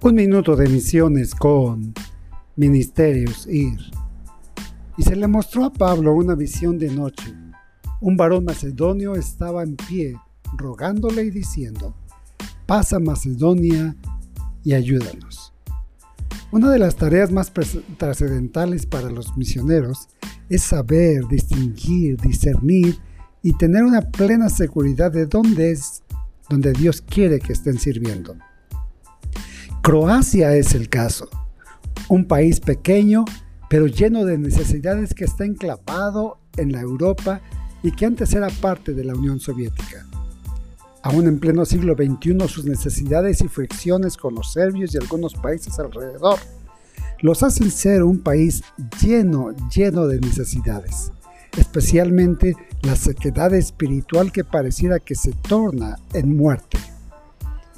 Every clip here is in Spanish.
Un minuto de misiones con Ministerios Ir. Y se le mostró a Pablo una visión de noche. Un varón macedonio estaba en pie, rogándole y diciendo, pasa Macedonia y ayúdanos. Una de las tareas más trascendentales para los misioneros es saber, distinguir, discernir y tener una plena seguridad de dónde es donde Dios quiere que estén sirviendo. Croacia es el caso, un país pequeño pero lleno de necesidades que está enclavado en la Europa y que antes era parte de la Unión Soviética. Aún en pleno siglo XXI sus necesidades y fricciones con los serbios y algunos países alrededor los hacen ser un país lleno, lleno de necesidades, especialmente la sequedad espiritual que pareciera que se torna en muerte.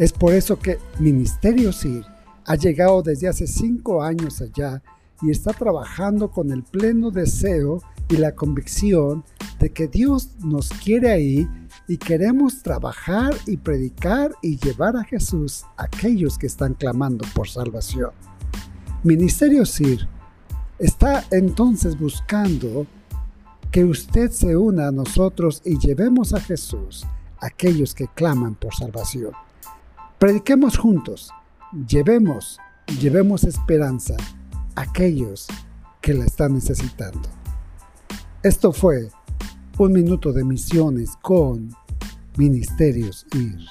Es por eso que Ministerio SIR ha llegado desde hace cinco años allá y está trabajando con el pleno deseo y la convicción de que Dios nos quiere ahí y queremos trabajar y predicar y llevar a Jesús a aquellos que están clamando por salvación. Ministerio SIR está entonces buscando que usted se una a nosotros y llevemos a Jesús a aquellos que claman por salvación. Prediquemos juntos, llevemos, llevemos esperanza a aquellos que la están necesitando. Esto fue un minuto de misiones con Ministerios IR.